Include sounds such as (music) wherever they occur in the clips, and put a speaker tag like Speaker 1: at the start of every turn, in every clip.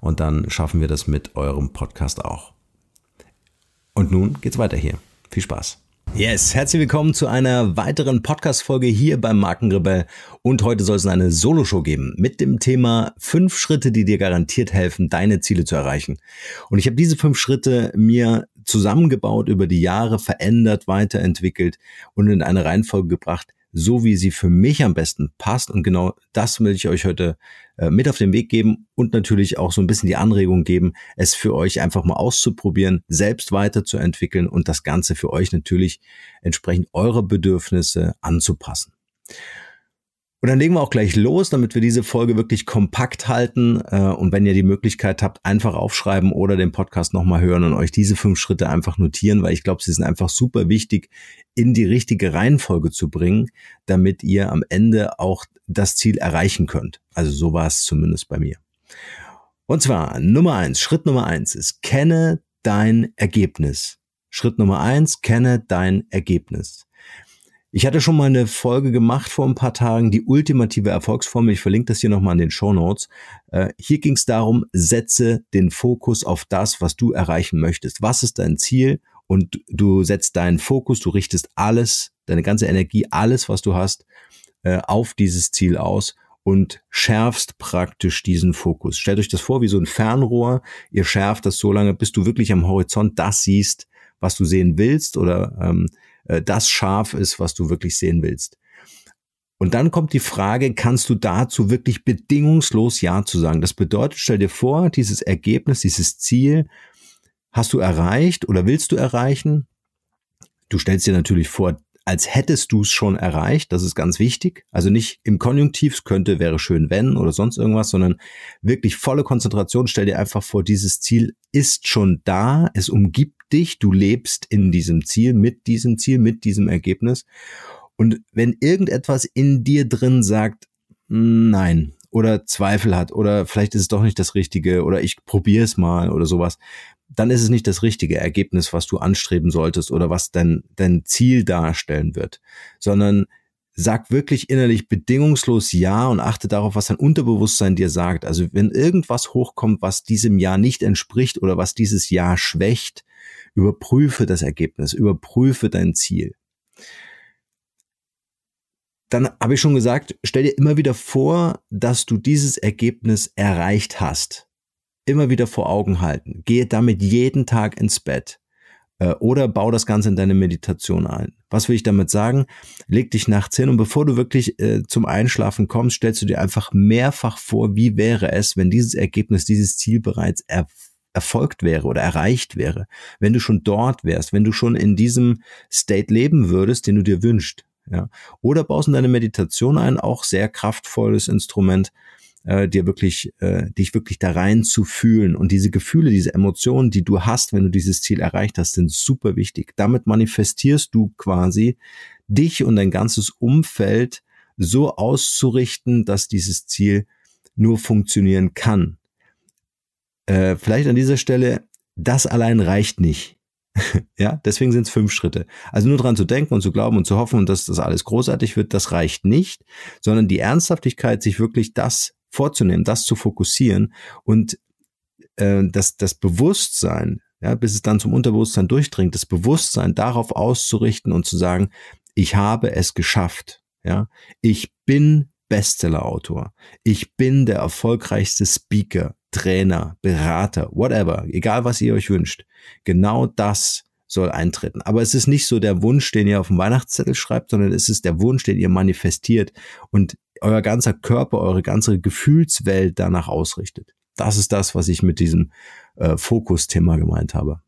Speaker 1: und dann schaffen wir das mit eurem Podcast auch. Und nun geht's weiter hier. Viel Spaß. Yes, herzlich willkommen zu einer weiteren Podcast-Folge hier beim Markenrebell. Und heute soll es eine Solo-Show geben mit dem Thema fünf Schritte, die dir garantiert helfen, deine Ziele zu erreichen. Und ich habe diese fünf Schritte mir zusammengebaut, über die Jahre verändert, weiterentwickelt und in eine Reihenfolge gebracht, so wie sie für mich am besten passt. Und genau das will ich euch heute äh, mit auf den Weg geben und natürlich auch so ein bisschen die Anregung geben, es für euch einfach mal auszuprobieren, selbst weiterzuentwickeln und das Ganze für euch natürlich entsprechend eure Bedürfnisse anzupassen. Und dann legen wir auch gleich los, damit wir diese Folge wirklich kompakt halten. Äh, und wenn ihr die Möglichkeit habt, einfach aufschreiben oder den Podcast nochmal hören und euch diese fünf Schritte einfach notieren, weil ich glaube, sie sind einfach super wichtig, in die richtige Reihenfolge zu bringen, damit ihr am Ende auch das Ziel erreichen könnt. Also so war es zumindest bei mir. Und zwar Nummer eins, Schritt Nummer eins ist, kenne dein Ergebnis. Schritt Nummer eins, kenne dein Ergebnis. Ich hatte schon mal eine Folge gemacht vor ein paar Tagen, die ultimative Erfolgsformel. Ich verlinke das hier nochmal in den Show Notes. Äh, hier ging es darum, setze den Fokus auf das, was du erreichen möchtest. Was ist dein Ziel? Und du setzt deinen Fokus, du richtest alles, deine ganze Energie, alles, was du hast, äh, auf dieses Ziel aus und schärfst praktisch diesen Fokus. Stellt euch das vor wie so ein Fernrohr. Ihr schärft das so lange, bis du wirklich am Horizont das siehst, was du sehen willst oder ähm, äh, das scharf ist, was du wirklich sehen willst. Und dann kommt die Frage, kannst du dazu wirklich bedingungslos Ja zu sagen? Das bedeutet, stell dir vor, dieses Ergebnis, dieses Ziel hast du erreicht oder willst du erreichen? Du stellst dir natürlich vor, als hättest du es schon erreicht. Das ist ganz wichtig. Also nicht im Konjunktiv, könnte, wäre schön, wenn oder sonst irgendwas, sondern wirklich volle Konzentration. Stell dir einfach vor, dieses Ziel ist schon da. Es umgibt dich, du lebst in diesem Ziel, mit diesem Ziel, mit diesem Ergebnis. Und wenn irgendetwas in dir drin sagt, nein, oder Zweifel hat, oder vielleicht ist es doch nicht das Richtige, oder ich probiere es mal oder sowas, dann ist es nicht das richtige Ergebnis, was du anstreben solltest oder was dein, dein Ziel darstellen wird, sondern sag wirklich innerlich bedingungslos Ja und achte darauf, was dein Unterbewusstsein dir sagt. Also wenn irgendwas hochkommt, was diesem Ja nicht entspricht oder was dieses Ja schwächt, Überprüfe das Ergebnis, überprüfe dein Ziel. Dann habe ich schon gesagt, stell dir immer wieder vor, dass du dieses Ergebnis erreicht hast. Immer wieder vor Augen halten. Gehe damit jeden Tag ins Bett. Äh, oder bau das Ganze in deine Meditation ein. Was will ich damit sagen? Leg dich nachts hin und bevor du wirklich äh, zum Einschlafen kommst, stellst du dir einfach mehrfach vor, wie wäre es, wenn dieses Ergebnis, dieses Ziel bereits erfüllt erfolgt wäre oder erreicht wäre, wenn du schon dort wärst, wenn du schon in diesem State leben würdest, den du dir wünschst. Ja. Oder baust in deine Meditation ein, auch sehr kraftvolles Instrument, äh, dir wirklich, äh, dich wirklich da rein zu fühlen. Und diese Gefühle, diese Emotionen, die du hast, wenn du dieses Ziel erreicht hast, sind super wichtig. Damit manifestierst du quasi dich und dein ganzes Umfeld so auszurichten, dass dieses Ziel nur funktionieren kann. Äh, vielleicht an dieser Stelle, das allein reicht nicht. (laughs) ja, deswegen sind es fünf Schritte. Also nur dran zu denken und zu glauben und zu hoffen und dass das alles großartig wird, das reicht nicht, sondern die Ernsthaftigkeit, sich wirklich das vorzunehmen, das zu fokussieren und äh, das, das Bewusstsein, ja, bis es dann zum Unterbewusstsein durchdringt, das Bewusstsein darauf auszurichten und zu sagen, ich habe es geschafft, ja, ich bin Bestsellerautor, ich bin der erfolgreichste Speaker, Trainer, Berater, whatever, egal was ihr euch wünscht. Genau das soll eintreten. Aber es ist nicht so der Wunsch, den ihr auf dem Weihnachtszettel schreibt, sondern es ist der Wunsch, den ihr manifestiert und euer ganzer Körper, eure ganze Gefühlswelt danach ausrichtet. Das ist das, was ich mit diesem äh, Fokusthema gemeint habe.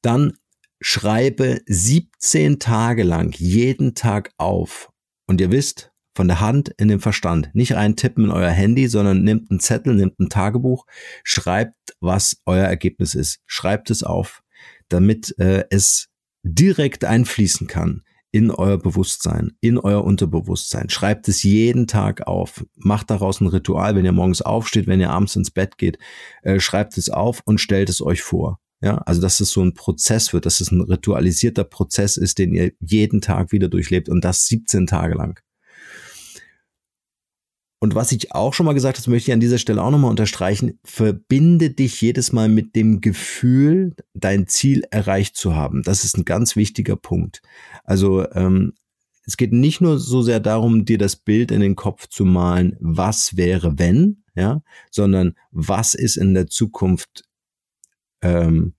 Speaker 1: Dann schreibe 17 Tage lang jeden Tag auf. Und ihr wisst, von der Hand in den Verstand. Nicht reintippen in euer Handy, sondern nehmt einen Zettel, nehmt ein Tagebuch, schreibt, was euer Ergebnis ist. Schreibt es auf, damit äh, es direkt einfließen kann in euer Bewusstsein, in euer Unterbewusstsein. Schreibt es jeden Tag auf. Macht daraus ein Ritual, wenn ihr morgens aufsteht, wenn ihr abends ins Bett geht. Äh, schreibt es auf und stellt es euch vor. Ja, also dass es so ein Prozess wird, dass es ein ritualisierter Prozess ist, den ihr jeden Tag wieder durchlebt und das 17 Tage lang. Und was ich auch schon mal gesagt habe, möchte ich an dieser Stelle auch nochmal unterstreichen, verbinde dich jedes Mal mit dem Gefühl, dein Ziel erreicht zu haben. Das ist ein ganz wichtiger Punkt. Also ähm, es geht nicht nur so sehr darum, dir das Bild in den Kopf zu malen, was wäre wenn, ja, sondern was ist in der Zukunft, ähm,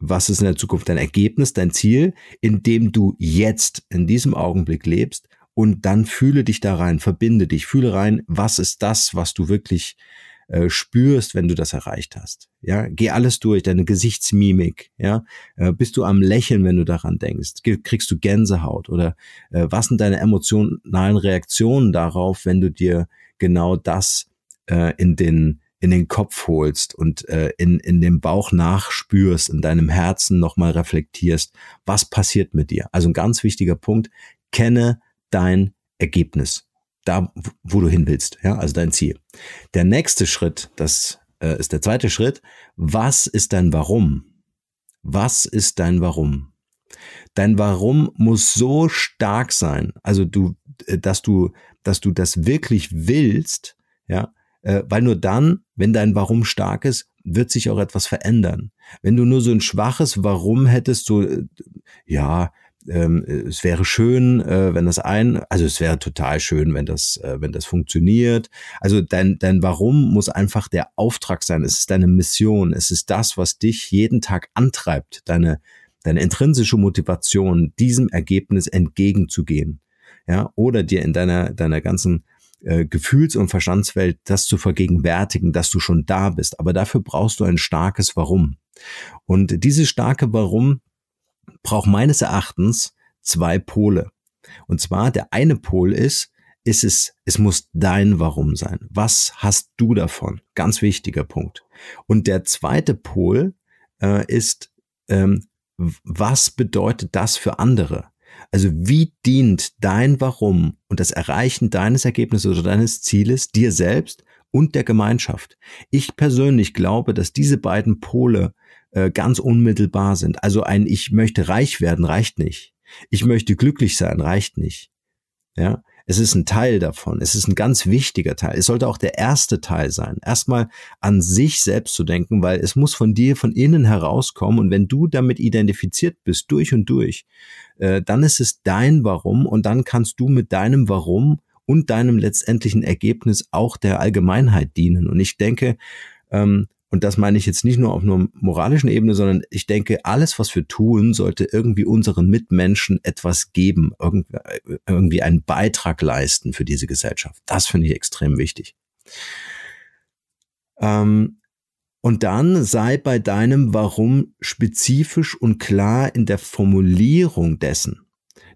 Speaker 1: was ist in der Zukunft dein Ergebnis, dein Ziel, in dem du jetzt in diesem Augenblick lebst und dann fühle dich da rein, verbinde dich, fühle rein, was ist das, was du wirklich äh, spürst, wenn du das erreicht hast. Ja, geh alles durch, deine Gesichtsmimik, ja, äh, bist du am Lächeln, wenn du daran denkst, kriegst du Gänsehaut? Oder äh, was sind deine emotionalen Reaktionen darauf, wenn du dir genau das äh, in den in den Kopf holst und äh, in, in dem Bauch nachspürst, in deinem Herzen nochmal reflektierst, was passiert mit dir. Also ein ganz wichtiger Punkt, kenne dein Ergebnis, da wo du hin willst, ja, also dein Ziel. Der nächste Schritt, das äh, ist der zweite Schritt, was ist dein Warum? Was ist dein Warum? Dein Warum muss so stark sein, also du, äh, dass du, dass du das wirklich willst, ja, äh, weil nur dann, wenn dein Warum stark ist, wird sich auch etwas verändern. Wenn du nur so ein schwaches Warum hättest, so, äh, ja, ähm, es wäre schön, äh, wenn das ein, also es wäre total schön, wenn das, äh, wenn das funktioniert. Also dein, dein Warum muss einfach der Auftrag sein. Es ist deine Mission. Es ist das, was dich jeden Tag antreibt, deine, deine intrinsische Motivation, diesem Ergebnis entgegenzugehen. Ja, oder dir in deiner, deiner ganzen äh, Gefühls- und Verstandswelt das zu vergegenwärtigen, dass du schon da bist. Aber dafür brauchst du ein starkes Warum. Und dieses starke Warum braucht meines Erachtens zwei Pole. Und zwar der eine Pol ist, ist es, es muss dein Warum sein. Was hast du davon? Ganz wichtiger Punkt. Und der zweite Pol äh, ist, ähm, was bedeutet das für andere? Also wie dient dein Warum und das Erreichen deines Ergebnisses oder deines Zieles dir selbst und der Gemeinschaft? Ich persönlich glaube, dass diese beiden Pole äh, ganz unmittelbar sind. Also ein Ich möchte reich werden reicht nicht. Ich möchte glücklich sein reicht nicht. Ja, es ist ein Teil davon. Es ist ein ganz wichtiger Teil. Es sollte auch der erste Teil sein. Erstmal an sich selbst zu denken, weil es muss von dir von innen herauskommen. Und wenn du damit identifiziert bist, durch und durch, äh, dann ist es dein Warum und dann kannst du mit deinem Warum und deinem letztendlichen Ergebnis auch der Allgemeinheit dienen. Und ich denke, ähm, und das meine ich jetzt nicht nur auf einer moralischen Ebene, sondern ich denke, alles, was wir tun, sollte irgendwie unseren Mitmenschen etwas geben, irgendwie einen Beitrag leisten für diese Gesellschaft. Das finde ich extrem wichtig. Ähm, und dann sei bei deinem Warum spezifisch und klar in der Formulierung dessen.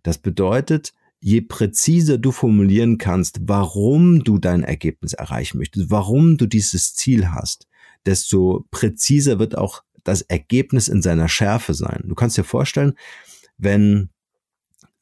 Speaker 1: Das bedeutet, je präziser du formulieren kannst, warum du dein Ergebnis erreichen möchtest, warum du dieses Ziel hast, desto präziser wird auch das Ergebnis in seiner Schärfe sein. Du kannst dir vorstellen, wenn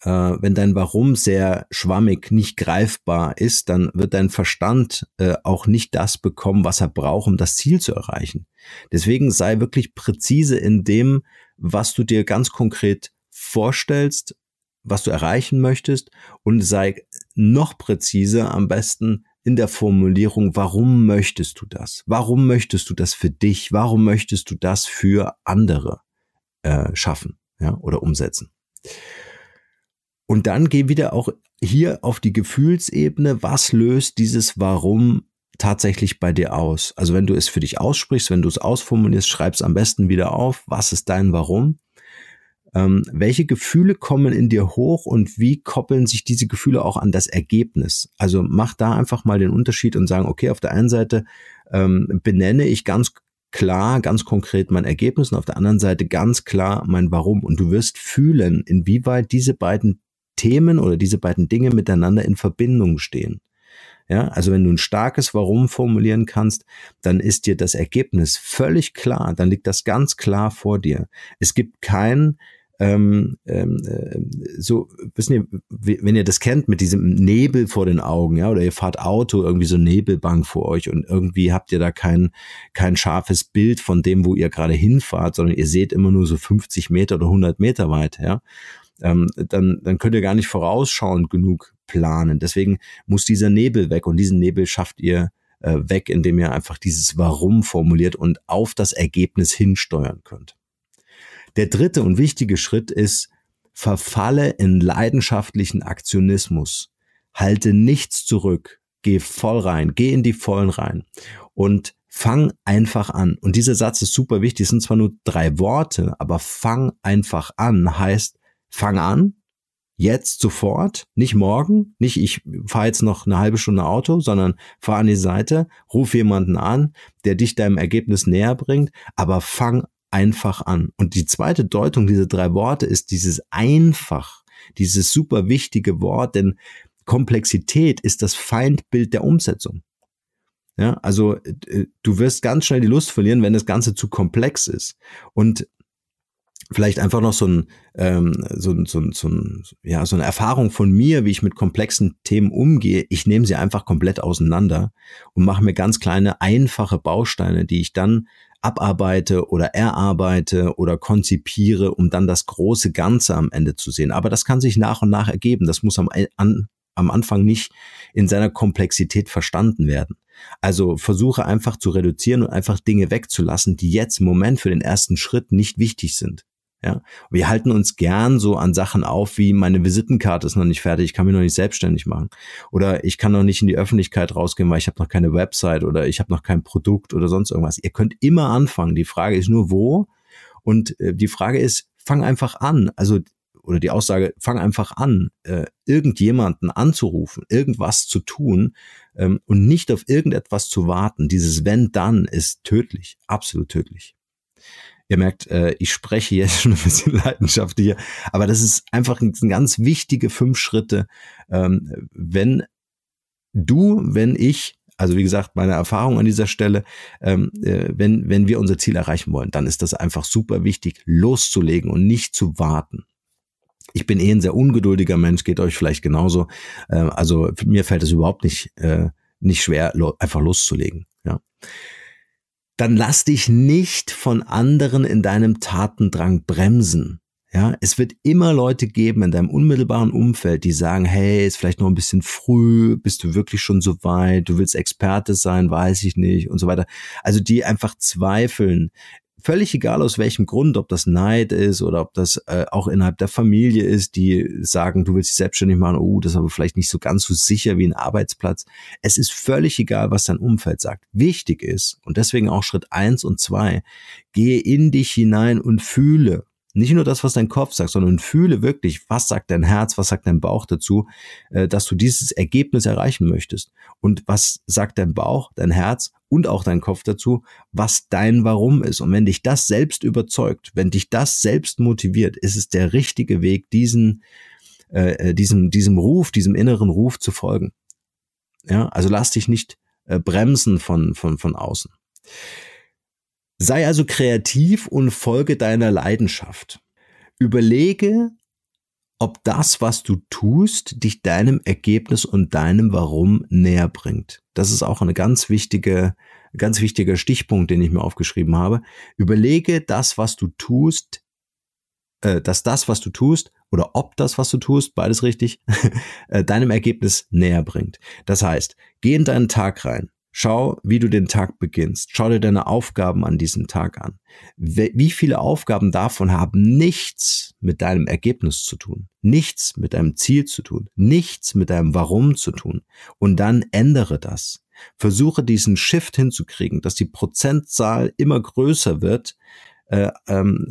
Speaker 1: äh, wenn dein Warum sehr schwammig, nicht greifbar ist, dann wird dein Verstand äh, auch nicht das bekommen, was er braucht, um das Ziel zu erreichen. Deswegen sei wirklich präzise in dem, was du dir ganz konkret vorstellst, was du erreichen möchtest und sei noch präziser am besten in der Formulierung, warum möchtest du das? Warum möchtest du das für dich? Warum möchtest du das für andere äh, schaffen ja, oder umsetzen? Und dann geh wieder auch hier auf die Gefühlsebene. Was löst dieses Warum tatsächlich bei dir aus? Also wenn du es für dich aussprichst, wenn du es ausformulierst, schreib es am besten wieder auf. Was ist dein Warum? Ähm, welche Gefühle kommen in dir hoch und wie koppeln sich diese Gefühle auch an das Ergebnis? Also mach da einfach mal den Unterschied und sagen, okay, auf der einen Seite ähm, benenne ich ganz klar, ganz konkret mein Ergebnis und auf der anderen Seite ganz klar mein Warum. Und du wirst fühlen, inwieweit diese beiden Themen oder diese beiden Dinge miteinander in Verbindung stehen. Ja, also wenn du ein starkes Warum formulieren kannst, dann ist dir das Ergebnis völlig klar, dann liegt das ganz klar vor dir. Es gibt kein ähm, ähm, äh, so, wissen ihr, wenn ihr das kennt mit diesem Nebel vor den Augen, ja, oder ihr fahrt Auto, irgendwie so Nebelbank vor euch und irgendwie habt ihr da kein, kein scharfes Bild von dem, wo ihr gerade hinfahrt, sondern ihr seht immer nur so 50 Meter oder 100 Meter weit, ja, ähm, dann, dann könnt ihr gar nicht vorausschauend genug planen. Deswegen muss dieser Nebel weg und diesen Nebel schafft ihr äh, weg, indem ihr einfach dieses Warum formuliert und auf das Ergebnis hinsteuern könnt. Der dritte und wichtige Schritt ist, verfalle in leidenschaftlichen Aktionismus. Halte nichts zurück. Geh voll rein. Geh in die Vollen rein. Und fang einfach an. Und dieser Satz ist super wichtig. Es sind zwar nur drei Worte, aber fang einfach an heißt, fang an, jetzt sofort, nicht morgen, nicht ich fahre jetzt noch eine halbe Stunde Auto, sondern fahr an die Seite, ruf jemanden an, der dich deinem Ergebnis näher bringt, aber fang einfach an. Und die zweite Deutung dieser drei Worte ist dieses einfach, dieses super wichtige Wort, denn Komplexität ist das Feindbild der Umsetzung. Ja, also äh, du wirst ganz schnell die Lust verlieren, wenn das Ganze zu komplex ist. Und vielleicht einfach noch so ein, ähm, so, ein, so, ein, so, ein, ja, so eine Erfahrung von mir, wie ich mit komplexen Themen umgehe. Ich nehme sie einfach komplett auseinander und mache mir ganz kleine, einfache Bausteine, die ich dann abarbeite oder erarbeite oder konzipiere, um dann das große Ganze am Ende zu sehen. Aber das kann sich nach und nach ergeben. Das muss am, an, am Anfang nicht in seiner Komplexität verstanden werden. Also versuche einfach zu reduzieren und einfach Dinge wegzulassen, die jetzt im Moment für den ersten Schritt nicht wichtig sind. Ja, wir halten uns gern so an Sachen auf, wie meine Visitenkarte ist noch nicht fertig, ich kann mich noch nicht selbstständig machen oder ich kann noch nicht in die Öffentlichkeit rausgehen, weil ich habe noch keine Website oder ich habe noch kein Produkt oder sonst irgendwas. Ihr könnt immer anfangen. Die Frage ist nur wo und äh, die Frage ist, fang einfach an. Also oder die Aussage, fang einfach an, äh, irgendjemanden anzurufen, irgendwas zu tun ähm, und nicht auf irgendetwas zu warten. Dieses wenn dann ist tödlich, absolut tödlich. Ihr merkt, äh, ich spreche jetzt schon ein bisschen leidenschaftlicher, aber das ist einfach ein, ganz wichtige fünf Schritte. Ähm, wenn du, wenn ich, also wie gesagt, meine Erfahrung an dieser Stelle, ähm, äh, wenn, wenn wir unser Ziel erreichen wollen, dann ist das einfach super wichtig, loszulegen und nicht zu warten. Ich bin eh ein sehr ungeduldiger Mensch, geht euch vielleicht genauso. Äh, also mir fällt es überhaupt nicht, äh, nicht schwer, lo einfach loszulegen. Ja dann lass dich nicht von anderen in deinem Tatendrang bremsen. Ja, es wird immer Leute geben in deinem unmittelbaren Umfeld, die sagen, hey, ist vielleicht noch ein bisschen früh, bist du wirklich schon so weit, du willst Experte sein, weiß ich nicht und so weiter. Also die einfach zweifeln völlig egal aus welchem Grund, ob das Neid ist oder ob das äh, auch innerhalb der Familie ist, die sagen, du willst dich selbstständig machen, oh, das ist aber vielleicht nicht so ganz so sicher wie ein Arbeitsplatz. Es ist völlig egal, was dein Umfeld sagt. Wichtig ist, und deswegen auch Schritt eins und zwei, gehe in dich hinein und fühle, nicht nur das, was dein Kopf sagt, sondern fühle wirklich, was sagt dein Herz, was sagt dein Bauch dazu, äh, dass du dieses Ergebnis erreichen möchtest. Und was sagt dein Bauch, dein Herz und auch dein Kopf dazu, was dein Warum ist. Und wenn dich das selbst überzeugt, wenn dich das selbst motiviert, ist es der richtige Weg, diesen, äh, äh diesem, diesem Ruf, diesem inneren Ruf zu folgen. Ja, also lass dich nicht äh, bremsen von, von, von außen. Sei also kreativ und folge deiner Leidenschaft. Überlege, ob das, was du tust, dich deinem Ergebnis und deinem Warum näher bringt. Das ist auch eine ganz wichtige, ganz wichtiger Stichpunkt, den ich mir aufgeschrieben habe. Überlege das, was du tust, äh, dass das, was du tust, oder ob das, was du tust, beides richtig, (laughs) äh, deinem Ergebnis näher bringt. Das heißt, geh in deinen Tag rein. Schau, wie du den Tag beginnst. Schau dir deine Aufgaben an diesem Tag an. Wie viele Aufgaben davon haben nichts mit deinem Ergebnis zu tun, nichts mit deinem Ziel zu tun, nichts mit deinem Warum zu tun. Und dann ändere das. Versuche diesen Shift hinzukriegen, dass die Prozentzahl immer größer wird, äh, ähm,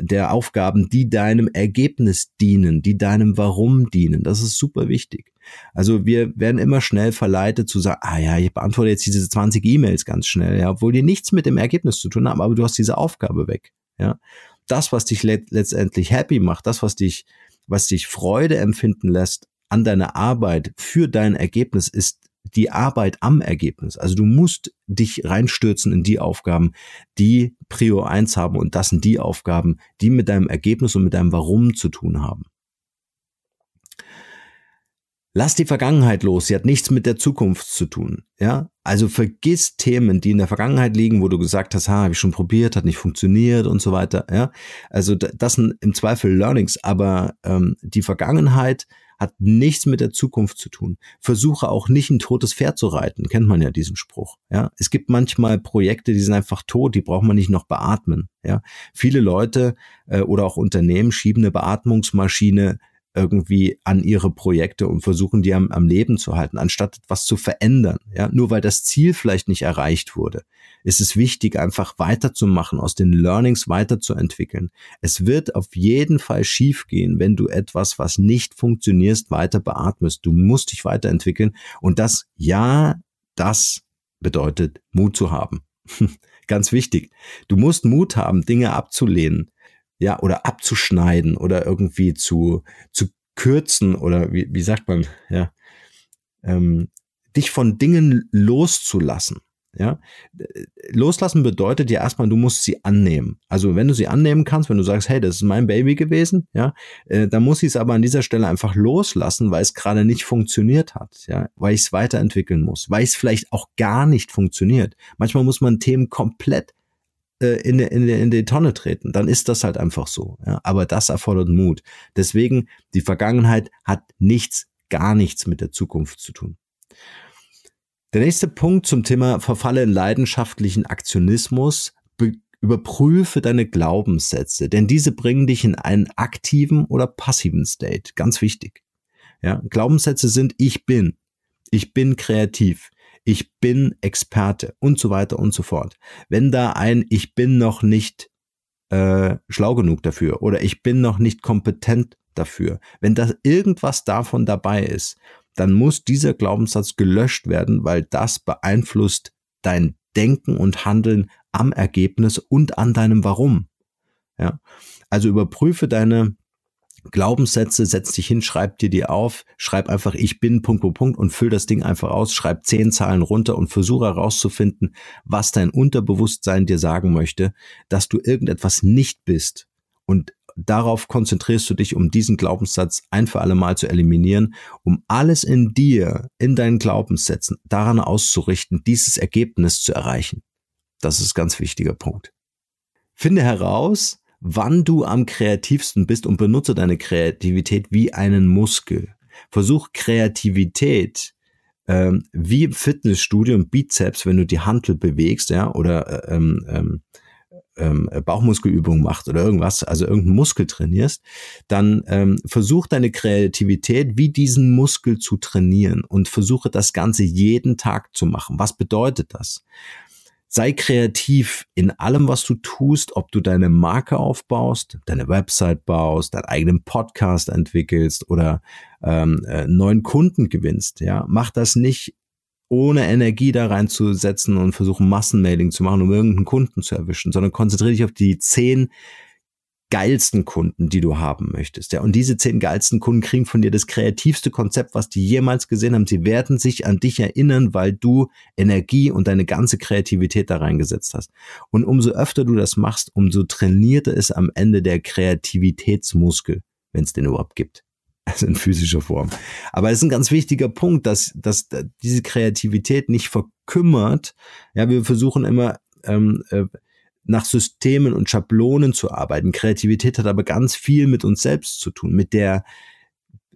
Speaker 1: der Aufgaben, die deinem Ergebnis dienen, die deinem Warum dienen. Das ist super wichtig. Also wir werden immer schnell verleitet zu sagen, ah ja, ich beantworte jetzt diese 20 E-Mails ganz schnell, ja, obwohl die nichts mit dem Ergebnis zu tun haben, aber du hast diese Aufgabe weg, ja. Das, was dich let letztendlich happy macht, das, was dich, was dich Freude empfinden lässt an deiner Arbeit für dein Ergebnis, ist die Arbeit am Ergebnis. Also du musst dich reinstürzen in die Aufgaben, die Prio 1 haben und das sind die Aufgaben, die mit deinem Ergebnis und mit deinem Warum zu tun haben. Lass die Vergangenheit los, sie hat nichts mit der Zukunft zu tun. Ja, also vergiss Themen, die in der Vergangenheit liegen, wo du gesagt hast, ha, habe ich schon probiert, hat nicht funktioniert und so weiter. Ja, also das sind im Zweifel Learnings, aber ähm, die Vergangenheit hat nichts mit der Zukunft zu tun. Versuche auch nicht ein totes Pferd zu reiten, kennt man ja diesen Spruch. Ja, es gibt manchmal Projekte, die sind einfach tot, die braucht man nicht noch beatmen. Ja, viele Leute äh, oder auch Unternehmen schieben eine Beatmungsmaschine irgendwie an ihre Projekte und versuchen die am, am Leben zu halten, anstatt etwas zu verändern. Ja, nur weil das Ziel vielleicht nicht erreicht wurde, ist es wichtig, einfach weiterzumachen, aus den Learnings weiterzuentwickeln. Es wird auf jeden Fall schiefgehen, wenn du etwas, was nicht funktioniert, weiter beatmest. Du musst dich weiterentwickeln und das, ja, das bedeutet Mut zu haben. (laughs) Ganz wichtig. Du musst Mut haben, Dinge abzulehnen ja, oder abzuschneiden oder irgendwie zu, zu kürzen oder wie, wie sagt man, ja, ähm, dich von Dingen loszulassen. Ja, loslassen bedeutet ja erstmal, du musst sie annehmen. Also wenn du sie annehmen kannst, wenn du sagst, hey, das ist mein Baby gewesen, ja, äh, dann muss ich es aber an dieser Stelle einfach loslassen, weil es gerade nicht funktioniert hat, ja, weil ich es weiterentwickeln muss, weil es vielleicht auch gar nicht funktioniert. Manchmal muss man Themen komplett in, in, in die Tonne treten, dann ist das halt einfach so. Ja? Aber das erfordert Mut. Deswegen, die Vergangenheit hat nichts, gar nichts mit der Zukunft zu tun. Der nächste Punkt zum Thema Verfalle in leidenschaftlichen Aktionismus. Überprüfe deine Glaubenssätze, denn diese bringen dich in einen aktiven oder passiven State. Ganz wichtig. Ja, Glaubenssätze sind ich bin. Ich bin kreativ ich bin Experte und so weiter und so fort. Wenn da ein ich bin noch nicht äh, schlau genug dafür oder ich bin noch nicht kompetent dafür, wenn da irgendwas davon dabei ist, dann muss dieser Glaubenssatz gelöscht werden, weil das beeinflusst dein Denken und Handeln am Ergebnis und an deinem Warum. Ja? Also überprüfe deine Glaubenssätze, setz dich hin, schreib dir die auf, schreib einfach ich bin Punkt, Punkt, und füll das Ding einfach aus, schreib zehn Zahlen runter und versuche herauszufinden, was dein Unterbewusstsein dir sagen möchte, dass du irgendetwas nicht bist. Und darauf konzentrierst du dich, um diesen Glaubenssatz ein für alle Mal zu eliminieren, um alles in dir, in deinen Glaubenssätzen daran auszurichten, dieses Ergebnis zu erreichen. Das ist ganz wichtiger Punkt. Finde heraus, wann du am kreativsten bist und benutze deine Kreativität wie einen Muskel. Versuch Kreativität ähm, wie im Fitnessstudio im Bizeps, wenn du die Hantel bewegst, ja, oder äh, ähm, ähm, ähm, Bauchmuskelübungen machst oder irgendwas, also irgendeinen Muskel trainierst, dann ähm, versuch deine Kreativität wie diesen Muskel zu trainieren und versuche das Ganze jeden Tag zu machen. Was bedeutet das? Sei kreativ in allem, was du tust, ob du deine Marke aufbaust, deine Website baust, deinen eigenen Podcast entwickelst oder ähm, äh, neuen Kunden gewinnst. Ja, mach das nicht ohne Energie da reinzusetzen und versuchen Massenmailing zu machen, um irgendeinen Kunden zu erwischen, sondern konzentriere dich auf die zehn geilsten Kunden, die du haben möchtest. Ja, und diese zehn geilsten Kunden kriegen von dir das kreativste Konzept, was die jemals gesehen haben. Sie werden sich an dich erinnern, weil du Energie und deine ganze Kreativität da reingesetzt hast. Und umso öfter du das machst, umso trainierter ist am Ende der Kreativitätsmuskel, wenn es den überhaupt gibt. (laughs) Also in physischer Form. Aber es ist ein ganz wichtiger Punkt, dass, dass diese Kreativität nicht verkümmert. Ja, wir versuchen immer, ähm, äh, nach Systemen und Schablonen zu arbeiten. Kreativität hat aber ganz viel mit uns selbst zu tun, mit der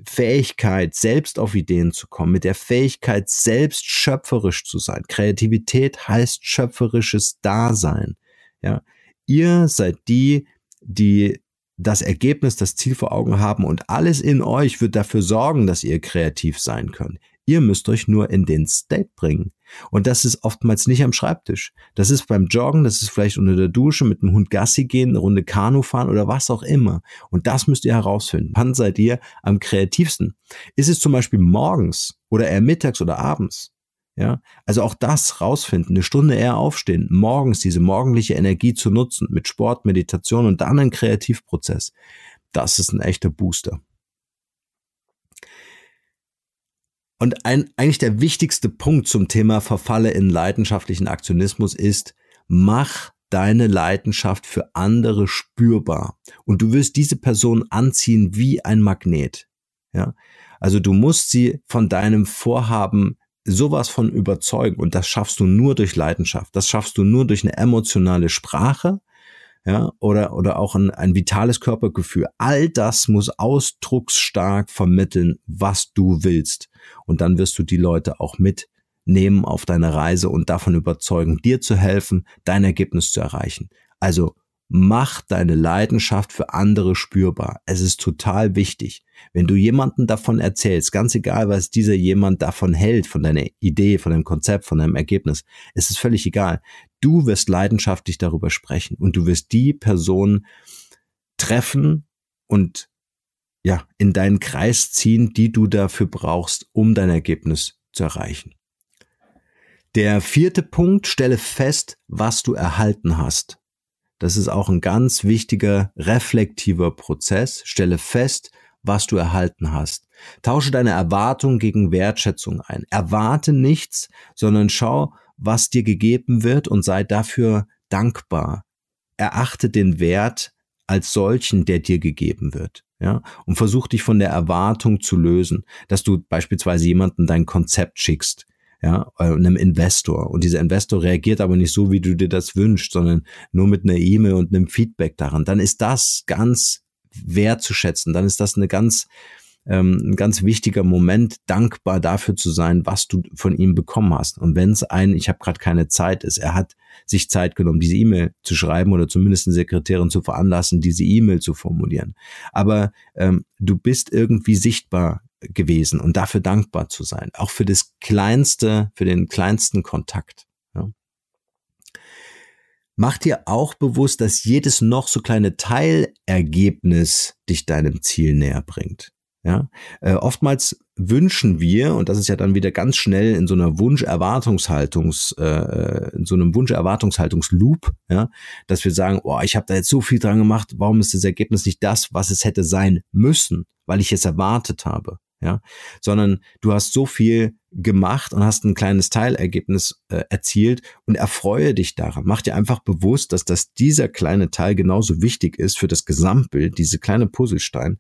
Speaker 1: Fähigkeit, selbst auf Ideen zu kommen, mit der Fähigkeit, selbst schöpferisch zu sein. Kreativität heißt schöpferisches Dasein. Ja, ihr seid die, die das Ergebnis, das Ziel vor Augen haben und alles in euch wird dafür sorgen, dass ihr kreativ sein könnt. Ihr müsst euch nur in den State bringen. Und das ist oftmals nicht am Schreibtisch. Das ist beim Joggen, das ist vielleicht unter der Dusche, mit dem Hund Gassi gehen, eine Runde Kanu fahren oder was auch immer. Und das müsst ihr herausfinden. Wann seid ihr am kreativsten? Ist es zum Beispiel morgens oder eher mittags oder abends? Ja, also auch das rausfinden, eine Stunde eher aufstehen, morgens diese morgendliche Energie zu nutzen mit Sport, Meditation und dann ein Kreativprozess. Das ist ein echter Booster. Und ein, eigentlich der wichtigste Punkt zum Thema Verfalle in leidenschaftlichen Aktionismus ist, mach deine Leidenschaft für andere spürbar. Und du wirst diese Person anziehen wie ein Magnet. Ja, also du musst sie von deinem Vorhaben sowas von überzeugen. Und das schaffst du nur durch Leidenschaft. Das schaffst du nur durch eine emotionale Sprache, ja, oder, oder auch ein, ein vitales Körpergefühl. All das muss ausdrucksstark vermitteln, was du willst. Und dann wirst du die Leute auch mitnehmen auf deine Reise und davon überzeugen, dir zu helfen, dein Ergebnis zu erreichen. Also mach deine Leidenschaft für andere spürbar. Es ist total wichtig. Wenn du jemanden davon erzählst, ganz egal, was dieser jemand davon hält, von deiner Idee, von deinem Konzept, von deinem Ergebnis, es ist völlig egal. Du wirst leidenschaftlich darüber sprechen und du wirst die Person treffen und ja, in deinen Kreis ziehen, die du dafür brauchst, um dein Ergebnis zu erreichen. Der vierte Punkt, stelle fest, was du erhalten hast. Das ist auch ein ganz wichtiger reflektiver Prozess. Stelle fest, was du erhalten hast. Tausche deine Erwartung gegen Wertschätzung ein. Erwarte nichts, sondern schau, was dir gegeben wird und sei dafür dankbar. Erachte den Wert als solchen, der dir gegeben wird. Ja, und versuch dich von der Erwartung zu lösen, dass du beispielsweise jemanden dein Konzept schickst, ja, äh, einem Investor. Und dieser Investor reagiert aber nicht so, wie du dir das wünschst, sondern nur mit einer E-Mail und einem Feedback daran. Dann ist das ganz wertzuschätzen. Dann ist das eine ganz, ähm, ein ganz wichtiger Moment, dankbar dafür zu sein, was du von ihm bekommen hast. Und wenn es ein, ich habe gerade keine Zeit ist, er hat sich Zeit genommen, diese E-Mail zu schreiben oder zumindest eine Sekretärin zu veranlassen, diese E-Mail zu formulieren. Aber ähm, du bist irgendwie sichtbar gewesen und dafür dankbar zu sein. Auch für das kleinste, für den kleinsten Kontakt. Mach dir auch bewusst, dass jedes noch so kleine Teilergebnis dich deinem Ziel näher bringt. Ja, äh, oftmals wünschen wir, und das ist ja dann wieder ganz schnell in so einer Wunsch-Erwartungshaltungs, äh, in so einem Wunsch-Erwartungshaltungsloop, ja, dass wir sagen, oh, ich habe da jetzt so viel dran gemacht, warum ist das Ergebnis nicht das, was es hätte sein müssen, weil ich es erwartet habe ja, sondern du hast so viel gemacht und hast ein kleines Teilergebnis äh, erzielt und erfreue dich daran. Mach dir einfach bewusst, dass das dieser kleine Teil genauso wichtig ist für das Gesamtbild, diese kleine Puzzlestein,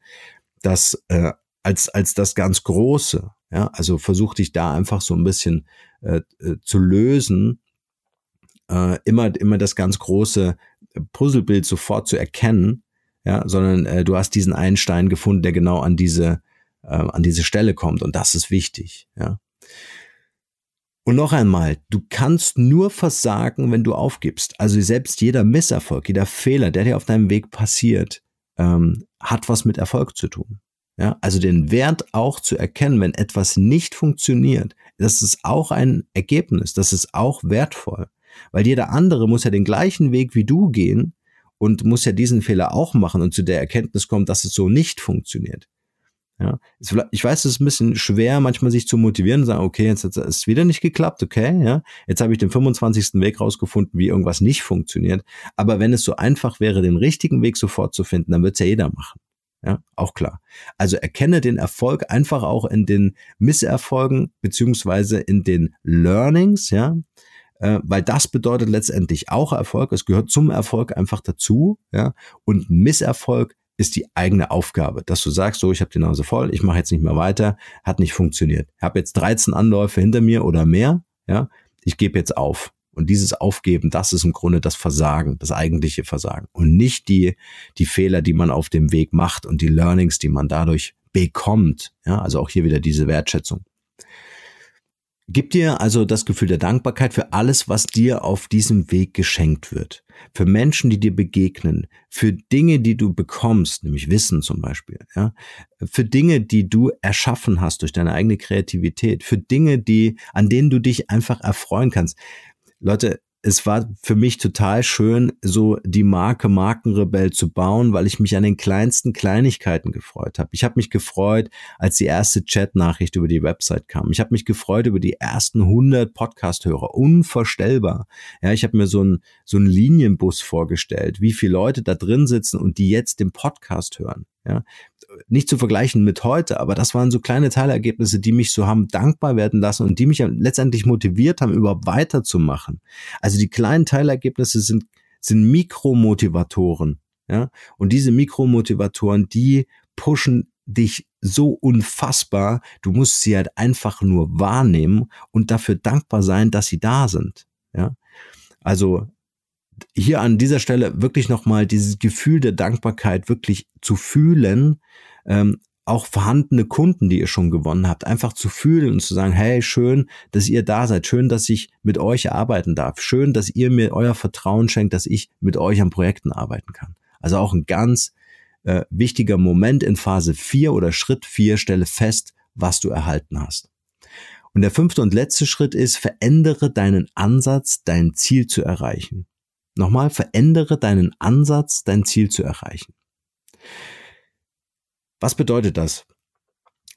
Speaker 1: dass äh, als als das ganz große. Ja, also versuch dich da einfach so ein bisschen äh, äh, zu lösen, äh, immer immer das ganz große Puzzlebild sofort zu erkennen, ja, sondern äh, du hast diesen einen Stein gefunden, der genau an diese äh, an diese Stelle kommt. Und das ist wichtig. Ja. Und noch einmal, du kannst nur versagen, wenn du aufgibst. Also selbst jeder Misserfolg, jeder Fehler, der dir auf deinem Weg passiert, ähm, hat was mit Erfolg zu tun. Ja, also den Wert auch zu erkennen, wenn etwas nicht funktioniert, das ist auch ein Ergebnis, das ist auch wertvoll. Weil jeder andere muss ja den gleichen Weg wie du gehen und muss ja diesen Fehler auch machen und zu der Erkenntnis kommen, dass es so nicht funktioniert. Ja, ich weiß, es ist ein bisschen schwer, manchmal sich zu motivieren und sagen, okay, jetzt hat es wieder nicht geklappt, okay, ja, jetzt habe ich den 25. Weg rausgefunden, wie irgendwas nicht funktioniert. Aber wenn es so einfach wäre, den richtigen Weg sofort zu finden, dann wird es ja jeder machen. Ja, auch klar. Also erkenne den Erfolg einfach auch in den Misserfolgen beziehungsweise in den Learnings, ja, äh, weil das bedeutet letztendlich auch Erfolg. Es gehört zum Erfolg einfach dazu, ja. Und Misserfolg ist die eigene Aufgabe, dass du sagst, so, ich habe die Nase voll, ich mache jetzt nicht mehr weiter, hat nicht funktioniert. Ich habe jetzt 13 Anläufe hinter mir oder mehr, ja, ich gebe jetzt auf. Und dieses Aufgeben, das ist im Grunde das Versagen, das eigentliche Versagen. Und nicht die, die Fehler, die man auf dem Weg macht und die Learnings, die man dadurch bekommt. Ja, also auch hier wieder diese Wertschätzung. Gib dir also das Gefühl der Dankbarkeit für alles, was dir auf diesem Weg geschenkt wird. Für Menschen, die dir begegnen, für Dinge, die du bekommst, nämlich Wissen zum Beispiel, ja, für Dinge, die du erschaffen hast durch deine eigene Kreativität, für Dinge, die, an denen du dich einfach erfreuen kannst. Leute, es war für mich total schön, so die Marke Markenrebell zu bauen, weil ich mich an den kleinsten Kleinigkeiten gefreut habe. Ich habe mich gefreut, als die erste Chat-Nachricht über die Website kam. Ich habe mich gefreut über die ersten 100 Podcast-Hörer. Unvorstellbar. Ja, ich habe mir so einen so einen Linienbus vorgestellt, wie viele Leute da drin sitzen und die jetzt den Podcast hören. Ja, nicht zu vergleichen mit heute, aber das waren so kleine Teilergebnisse, die mich so haben dankbar werden lassen und die mich letztendlich motiviert haben, überhaupt weiterzumachen. Also die kleinen Teilergebnisse sind, sind Mikromotivatoren. Ja, und diese Mikromotivatoren, die pushen dich so unfassbar. Du musst sie halt einfach nur wahrnehmen und dafür dankbar sein, dass sie da sind. Ja, also hier an dieser Stelle wirklich nochmal dieses Gefühl der Dankbarkeit wirklich zu fühlen, ähm, auch vorhandene Kunden, die ihr schon gewonnen habt, einfach zu fühlen und zu sagen, hey, schön, dass ihr da seid, schön, dass ich mit euch arbeiten darf, schön, dass ihr mir euer Vertrauen schenkt, dass ich mit euch an Projekten arbeiten kann. Also auch ein ganz äh, wichtiger Moment in Phase 4 oder Schritt 4, stelle fest, was du erhalten hast. Und der fünfte und letzte Schritt ist, verändere deinen Ansatz, dein Ziel zu erreichen. Nochmal, verändere deinen Ansatz, dein Ziel zu erreichen. Was bedeutet das?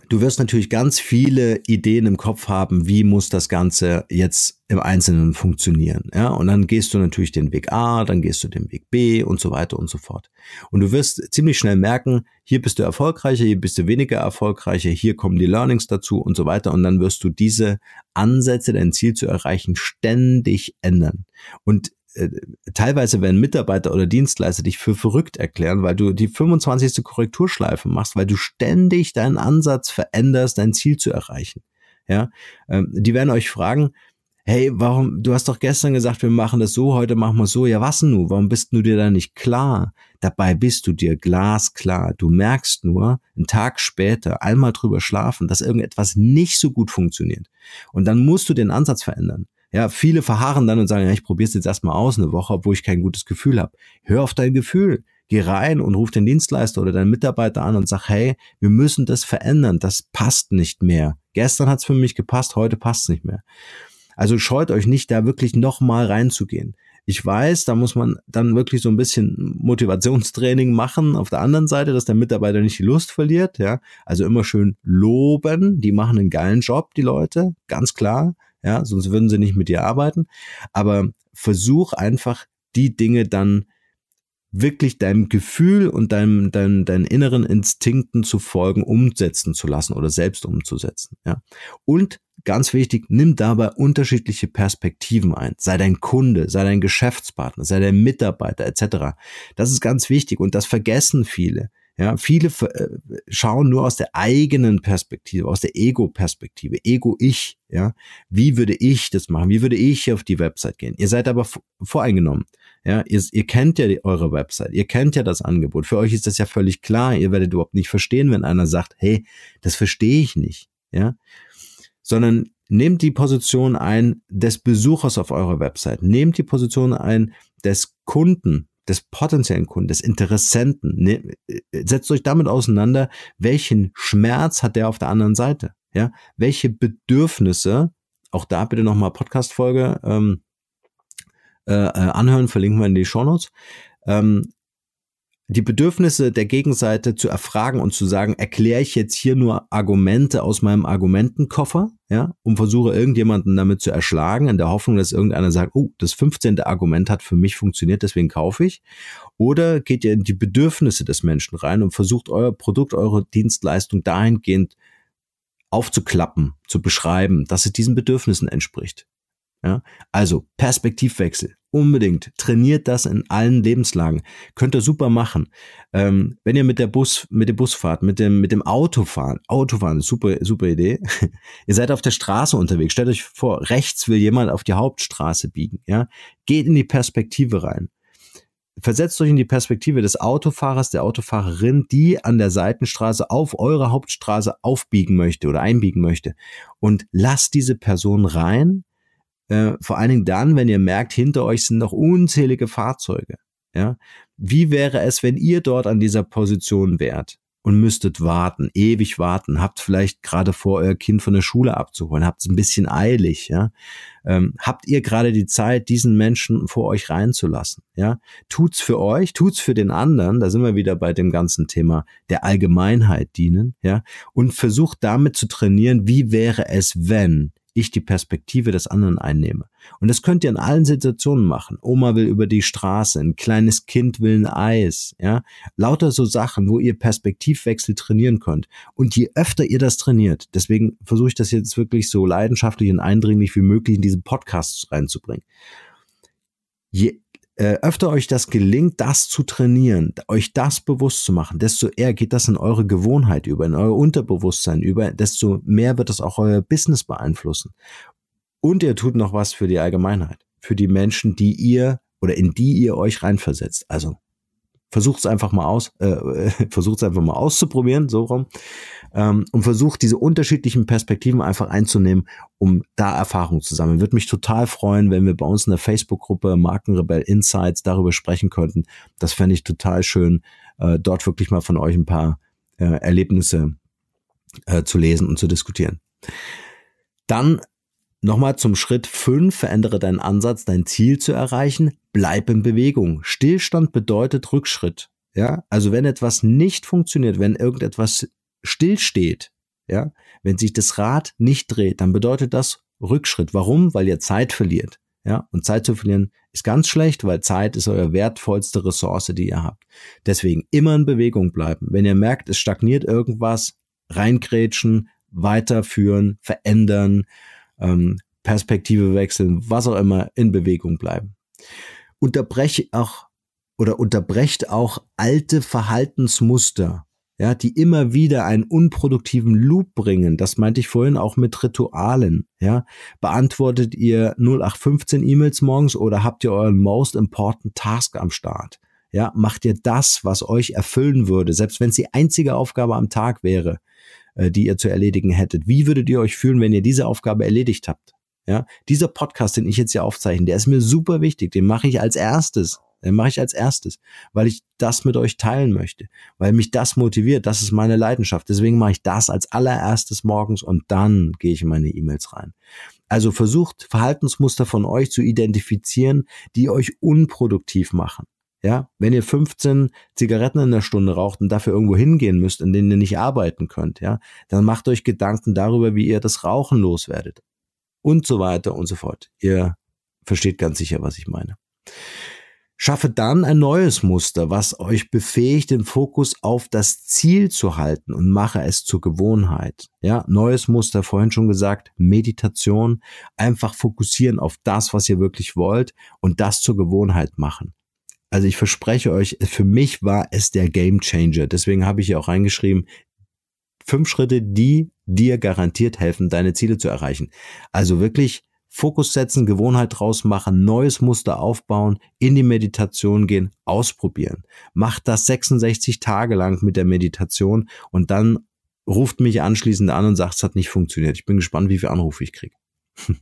Speaker 1: Du wirst natürlich ganz viele Ideen im Kopf haben, wie muss das Ganze jetzt im Einzelnen funktionieren. Ja, und dann gehst du natürlich den Weg A, dann gehst du den Weg B und so weiter und so fort. Und du wirst ziemlich schnell merken, hier bist du erfolgreicher, hier bist du weniger erfolgreicher, hier kommen die Learnings dazu und so weiter. Und dann wirst du diese Ansätze, dein Ziel zu erreichen, ständig ändern. Und äh, teilweise werden Mitarbeiter oder Dienstleister dich für verrückt erklären, weil du die 25. Korrekturschleife machst, weil du ständig deinen Ansatz veränderst, dein Ziel zu erreichen. Ja, ähm, die werden euch fragen, hey, warum, du hast doch gestern gesagt, wir machen das so, heute machen wir so, ja was nun, warum bist du dir da nicht klar? Dabei bist du dir glasklar. Du merkst nur, einen Tag später, einmal drüber schlafen, dass irgendetwas nicht so gut funktioniert. Und dann musst du den Ansatz verändern. Ja, viele verharren dann und sagen, ja, ich probiere es jetzt erstmal aus eine Woche, obwohl ich kein gutes Gefühl habe. Hör auf dein Gefühl. Geh rein und ruf den Dienstleister oder deinen Mitarbeiter an und sag, hey, wir müssen das verändern. Das passt nicht mehr. Gestern hat es für mich gepasst, heute passt es nicht mehr. Also scheut euch nicht, da wirklich nochmal reinzugehen. Ich weiß, da muss man dann wirklich so ein bisschen Motivationstraining machen auf der anderen Seite, dass der Mitarbeiter nicht die Lust verliert, ja. Also immer schön loben. Die machen einen geilen Job, die Leute. Ganz klar ja, sonst würden sie nicht mit dir arbeiten. Aber versuch einfach die Dinge dann wirklich deinem Gefühl und deinem, deinem, deinen inneren Instinkten zu folgen, umsetzen zu lassen oder selbst umzusetzen. Ja. Und ganz wichtig, nimm dabei unterschiedliche Perspektiven ein. Sei dein Kunde, sei dein Geschäftspartner, sei dein Mitarbeiter etc. Das ist ganz wichtig und das vergessen viele. Ja, viele äh, schauen nur aus der eigenen Perspektive, aus der Ego-Perspektive, Ego-Ich. Ja, wie würde ich das machen? Wie würde ich auf die Website gehen? Ihr seid aber voreingenommen. Ja, ihr, ihr kennt ja die, eure Website, ihr kennt ja das Angebot. Für euch ist das ja völlig klar. Ihr werdet überhaupt nicht verstehen, wenn einer sagt, hey, das verstehe ich nicht. Ja, sondern nehmt die Position ein des Besuchers auf eurer Website. Nehmt die Position ein des Kunden, des potenziellen Kunden, des Interessenten. Ne, setzt euch damit auseinander, welchen Schmerz hat der auf der anderen Seite? Ja, welche Bedürfnisse, auch da bitte nochmal Podcast-Folge ähm, äh, äh, anhören, verlinken wir in die Shownotes. Ähm, die Bedürfnisse der Gegenseite zu erfragen und zu sagen, erkläre ich jetzt hier nur Argumente aus meinem Argumentenkoffer, ja, und versuche irgendjemanden damit zu erschlagen, in der Hoffnung, dass irgendeiner sagt, oh, das 15. Argument hat für mich funktioniert, deswegen kaufe ich. Oder geht ihr in die Bedürfnisse des Menschen rein und versucht euer Produkt, eure Dienstleistung dahingehend aufzuklappen, zu beschreiben, dass es diesen Bedürfnissen entspricht. Ja, also Perspektivwechsel. Unbedingt. Trainiert das in allen Lebenslagen. Könnt ihr super machen. Ähm, wenn ihr mit der Bus, mit dem Bus fahrt, mit dem, mit dem Auto fahren. Autofahren super, super Idee. (laughs) ihr seid auf der Straße unterwegs. Stellt euch vor, rechts will jemand auf die Hauptstraße biegen, ja. Geht in die Perspektive rein. Versetzt euch in die Perspektive des Autofahrers, der Autofahrerin, die an der Seitenstraße auf eure Hauptstraße aufbiegen möchte oder einbiegen möchte. Und lasst diese Person rein äh, vor allen Dingen dann, wenn ihr merkt, hinter euch sind noch unzählige Fahrzeuge. Ja, wie wäre es, wenn ihr dort an dieser Position wärt und müsstet warten, ewig warten, habt vielleicht gerade vor, euer Kind von der Schule abzuholen, habt es ein bisschen eilig, ja, ähm, habt ihr gerade die Zeit, diesen Menschen vor euch reinzulassen, ja, tut's für euch, tut's für den anderen, da sind wir wieder bei dem ganzen Thema der Allgemeinheit dienen, ja, und versucht damit zu trainieren, wie wäre es, wenn ich die Perspektive des anderen einnehme. Und das könnt ihr in allen Situationen machen. Oma will über die Straße, ein kleines Kind will ein Eis, ja. Lauter so Sachen, wo ihr Perspektivwechsel trainieren könnt. Und je öfter ihr das trainiert, deswegen versuche ich das jetzt wirklich so leidenschaftlich und eindringlich wie möglich in diesen Podcast reinzubringen. Je äh, öfter euch das gelingt, das zu trainieren, euch das bewusst zu machen, desto eher geht das in eure Gewohnheit über, in euer Unterbewusstsein über, desto mehr wird das auch euer Business beeinflussen. Und ihr tut noch was für die Allgemeinheit, für die Menschen, die ihr oder in die ihr euch reinversetzt. Also versucht es einfach mal aus, äh, (laughs) versucht es einfach mal auszuprobieren, so rum, ähm, und versucht diese unterschiedlichen Perspektiven einfach einzunehmen, um da Erfahrung zu sammeln. Würde mich total freuen, wenn wir bei uns in der Facebook-Gruppe Markenrebell Insights darüber sprechen könnten. Das fände ich total schön, äh, dort wirklich mal von euch ein paar äh, Erlebnisse äh, zu lesen und zu diskutieren. Dann Nochmal zum Schritt 5, verändere deinen Ansatz, dein Ziel zu erreichen. Bleib in Bewegung. Stillstand bedeutet Rückschritt. Ja, also wenn etwas nicht funktioniert, wenn irgendetwas stillsteht, ja, wenn sich das Rad nicht dreht, dann bedeutet das Rückschritt. Warum? Weil ihr Zeit verliert. Ja, und Zeit zu verlieren ist ganz schlecht, weil Zeit ist euer wertvollste Ressource, die ihr habt. Deswegen immer in Bewegung bleiben. Wenn ihr merkt, es stagniert irgendwas, reingrätschen, weiterführen, verändern, ähm, Perspektive wechseln, was auch immer, in Bewegung bleiben. Unterbreche auch oder unterbrecht auch alte Verhaltensmuster, ja, die immer wieder einen unproduktiven Loop bringen. Das meinte ich vorhin auch mit Ritualen, ja. Beantwortet ihr 0815 E-Mails morgens oder habt ihr euren most important task am Start? Ja, macht ihr das, was euch erfüllen würde, selbst wenn es die einzige Aufgabe am Tag wäre, äh, die ihr zu erledigen hättet. Wie würdet ihr euch fühlen, wenn ihr diese Aufgabe erledigt habt? Ja, dieser Podcast, den ich jetzt hier aufzeichne, der ist mir super wichtig. Den mache ich als erstes. Den mache ich als erstes, weil ich das mit euch teilen möchte, weil mich das motiviert. Das ist meine Leidenschaft. Deswegen mache ich das als allererstes morgens und dann gehe ich in meine E-Mails rein. Also versucht Verhaltensmuster von euch zu identifizieren, die euch unproduktiv machen. Ja, wenn ihr 15 Zigaretten in der Stunde raucht und dafür irgendwo hingehen müsst, in denen ihr nicht arbeiten könnt, ja, dann macht euch Gedanken darüber, wie ihr das Rauchen loswerdet. Und so weiter und so fort. Ihr versteht ganz sicher, was ich meine. Schaffe dann ein neues Muster, was euch befähigt, den Fokus auf das Ziel zu halten und mache es zur Gewohnheit. Ja, neues Muster, vorhin schon gesagt, Meditation, einfach fokussieren auf das, was ihr wirklich wollt und das zur Gewohnheit machen. Also ich verspreche euch, für mich war es der Game Changer. Deswegen habe ich ja auch reingeschrieben, fünf Schritte, die dir garantiert helfen, deine Ziele zu erreichen. Also wirklich Fokus setzen, Gewohnheit draus machen, neues Muster aufbauen, in die Meditation gehen, ausprobieren. Macht das 66 Tage lang mit der Meditation und dann ruft mich anschließend an und sagt, es hat nicht funktioniert. Ich bin gespannt, wie viele Anrufe ich kriege. (laughs)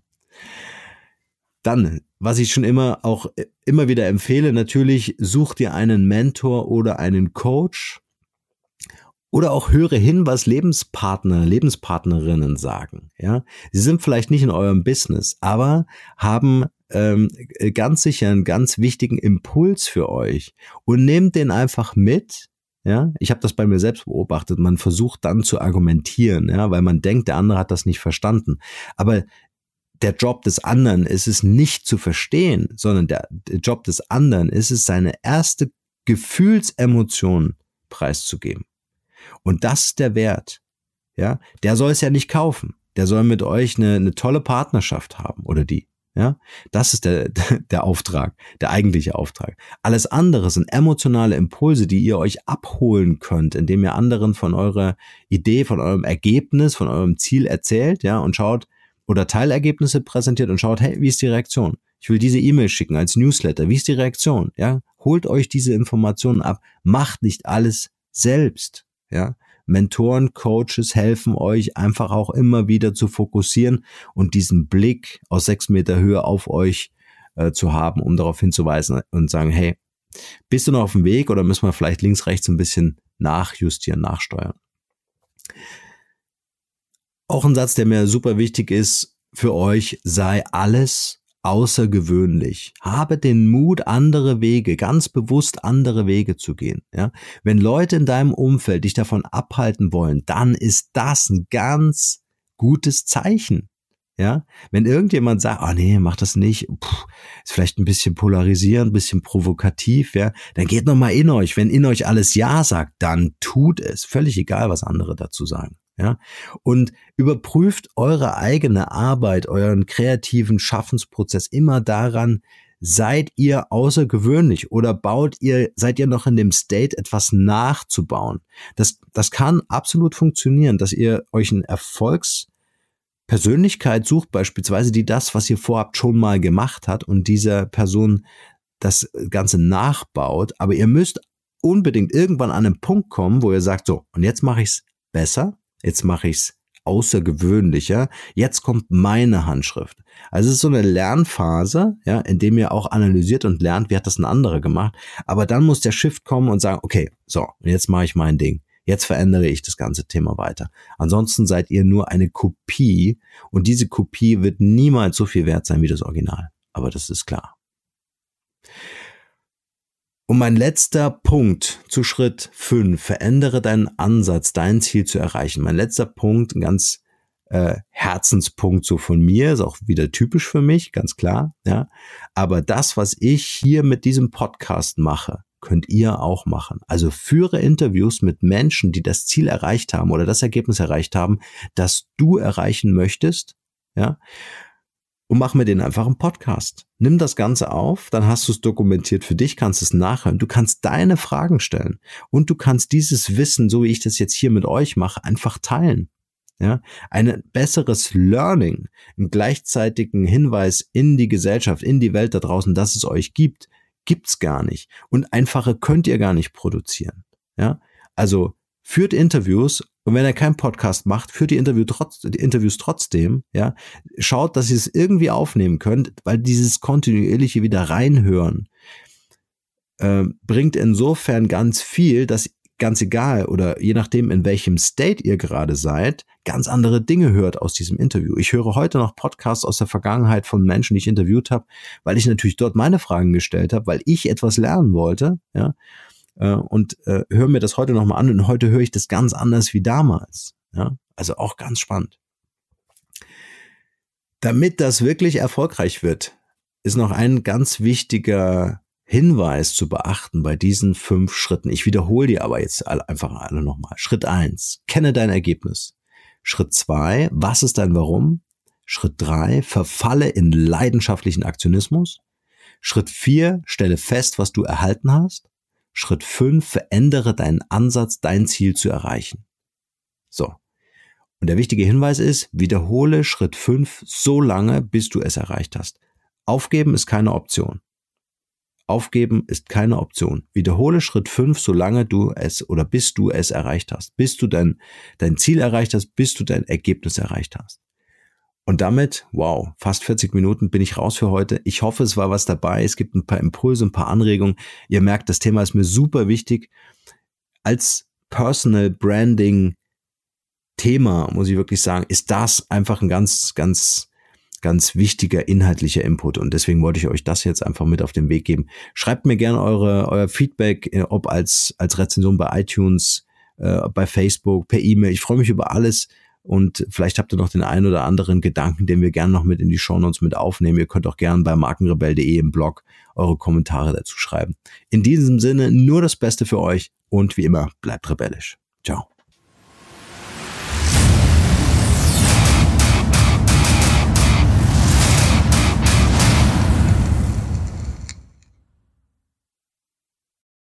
Speaker 1: Dann, was ich schon immer auch immer wieder empfehle, natürlich such dir einen Mentor oder einen Coach oder auch höre hin, was Lebenspartner, Lebenspartnerinnen sagen. Ja, sie sind vielleicht nicht in eurem Business, aber haben ähm, ganz sicher einen ganz wichtigen Impuls für euch und nehmt den einfach mit. Ja, ich habe das bei mir selbst beobachtet. Man versucht dann zu argumentieren, ja, weil man denkt, der andere hat das nicht verstanden. Aber der Job des anderen ist es nicht zu verstehen, sondern der, der Job des anderen ist es, seine erste Gefühlsemotion preiszugeben. Und das ist der Wert. Ja, der soll es ja nicht kaufen. Der soll mit euch eine, eine tolle Partnerschaft haben oder die. Ja, das ist der, (laughs) der Auftrag, der eigentliche Auftrag. Alles andere sind emotionale Impulse, die ihr euch abholen könnt, indem ihr anderen von eurer Idee, von eurem Ergebnis, von eurem Ziel erzählt, ja, und schaut oder Teilergebnisse präsentiert und schaut, hey, wie ist die Reaktion? Ich will diese E-Mail schicken als Newsletter. Wie ist die Reaktion? Ja, holt euch diese Informationen ab. Macht nicht alles selbst. Ja, Mentoren, Coaches helfen euch einfach auch immer wieder zu fokussieren und diesen Blick aus sechs Meter Höhe auf euch äh, zu haben, um darauf hinzuweisen und sagen, hey, bist du noch auf dem Weg oder müssen wir vielleicht links, rechts ein bisschen nachjustieren, nachsteuern? Auch ein Satz, der mir super wichtig ist für euch, sei alles außergewöhnlich. Habe den Mut, andere Wege, ganz bewusst andere Wege zu gehen. Ja? Wenn Leute in deinem Umfeld dich davon abhalten wollen, dann ist das ein ganz gutes Zeichen. Ja, wenn irgendjemand sagt, oh nee, mach das nicht, Puh, ist vielleicht ein bisschen polarisierend, ein bisschen provokativ, ja, dann geht noch mal in euch. Wenn in euch alles Ja sagt, dann tut es. Völlig egal, was andere dazu sagen. Ja, und überprüft eure eigene Arbeit, euren kreativen Schaffensprozess immer daran, seid ihr außergewöhnlich oder baut ihr, seid ihr noch in dem State, etwas nachzubauen? Das, das kann absolut funktionieren, dass ihr euch ein Erfolgspersönlichkeit sucht, beispielsweise, die das, was ihr vorhabt, schon mal gemacht hat und dieser Person das Ganze nachbaut. Aber ihr müsst unbedingt irgendwann an einen Punkt kommen, wo ihr sagt, so, und jetzt mache ich es besser, jetzt mache ich es außergewöhnlicher, jetzt kommt meine Handschrift. Also es ist so eine Lernphase, ja, in dem ihr auch analysiert und lernt, wie hat das ein anderer gemacht. Aber dann muss der Shift kommen und sagen, okay, so, jetzt mache ich mein Ding. Jetzt verändere ich das ganze Thema weiter. Ansonsten seid ihr nur eine Kopie und diese Kopie wird niemals so viel wert sein wie das Original. Aber das ist klar. Und mein letzter Punkt zu Schritt 5, verändere deinen Ansatz, dein Ziel zu erreichen. Mein letzter Punkt, ein ganz äh, Herzenspunkt so von mir, ist auch wieder typisch für mich, ganz klar, ja. Aber das, was ich hier mit diesem Podcast mache, könnt ihr auch machen. Also führe Interviews mit Menschen, die das Ziel erreicht haben oder das Ergebnis erreicht haben, das du erreichen möchtest, ja und mach mir den einfach einen Podcast. Nimm das Ganze auf, dann hast du es dokumentiert für dich, kannst es nachhören. Du kannst deine Fragen stellen und du kannst dieses Wissen, so wie ich das jetzt hier mit euch mache, einfach teilen. Ja, ein besseres Learning, einen gleichzeitigen Hinweis in die Gesellschaft, in die Welt da draußen, dass es euch gibt, gibt's gar nicht. Und einfache könnt ihr gar nicht produzieren. Ja, also führt Interviews und wenn er keinen Podcast macht, führt die, Interview trotz, die Interviews trotzdem, ja, schaut, dass ihr es irgendwie aufnehmen könnt, weil dieses kontinuierliche wieder reinhören äh, bringt insofern ganz viel, dass ganz egal oder je nachdem, in welchem State ihr gerade seid, ganz andere Dinge hört aus diesem Interview. Ich höre heute noch Podcasts aus der Vergangenheit von Menschen, die ich interviewt habe, weil ich natürlich dort meine Fragen gestellt habe, weil ich etwas lernen wollte, ja äh, und äh, höre mir das heute nochmal an und heute höre ich das ganz anders wie damals. Ja? Also auch ganz spannend. Damit das wirklich erfolgreich wird, ist noch ein ganz wichtiger Hinweis zu beachten bei diesen fünf Schritten. Ich wiederhole die aber jetzt einfach alle nochmal. Schritt eins: Kenne dein Ergebnis. Schritt zwei: Was ist dein Warum? Schritt drei: Verfalle in leidenschaftlichen Aktionismus. Schritt vier: Stelle fest, was du erhalten hast. Schritt 5, verändere deinen Ansatz, dein Ziel zu erreichen. So. Und der wichtige Hinweis ist, wiederhole Schritt 5 so lange, bis du es erreicht hast. Aufgeben ist keine Option. Aufgeben ist keine Option. Wiederhole Schritt 5, solange du es oder bis du es erreicht hast. Bis du dein, dein Ziel erreicht hast, bis du dein Ergebnis erreicht hast. Und damit, wow, fast 40 Minuten bin ich raus für heute. Ich hoffe, es war was dabei. Es gibt ein paar Impulse, ein paar Anregungen. Ihr merkt, das Thema ist mir super wichtig. Als Personal Branding Thema, muss ich wirklich sagen, ist das einfach ein ganz, ganz, ganz wichtiger inhaltlicher Input. Und deswegen wollte ich euch das jetzt einfach mit auf den Weg geben. Schreibt mir gerne eure, euer Feedback, äh, ob als, als Rezension bei iTunes, äh, bei Facebook, per E-Mail. Ich freue mich über alles. Und vielleicht habt ihr noch den einen oder anderen Gedanken, den wir gerne noch mit in die Shownotes mit aufnehmen. Ihr könnt auch gerne bei markenrebell.de im Blog eure Kommentare dazu schreiben. In diesem Sinne nur das Beste für euch und wie immer bleibt rebellisch. Ciao.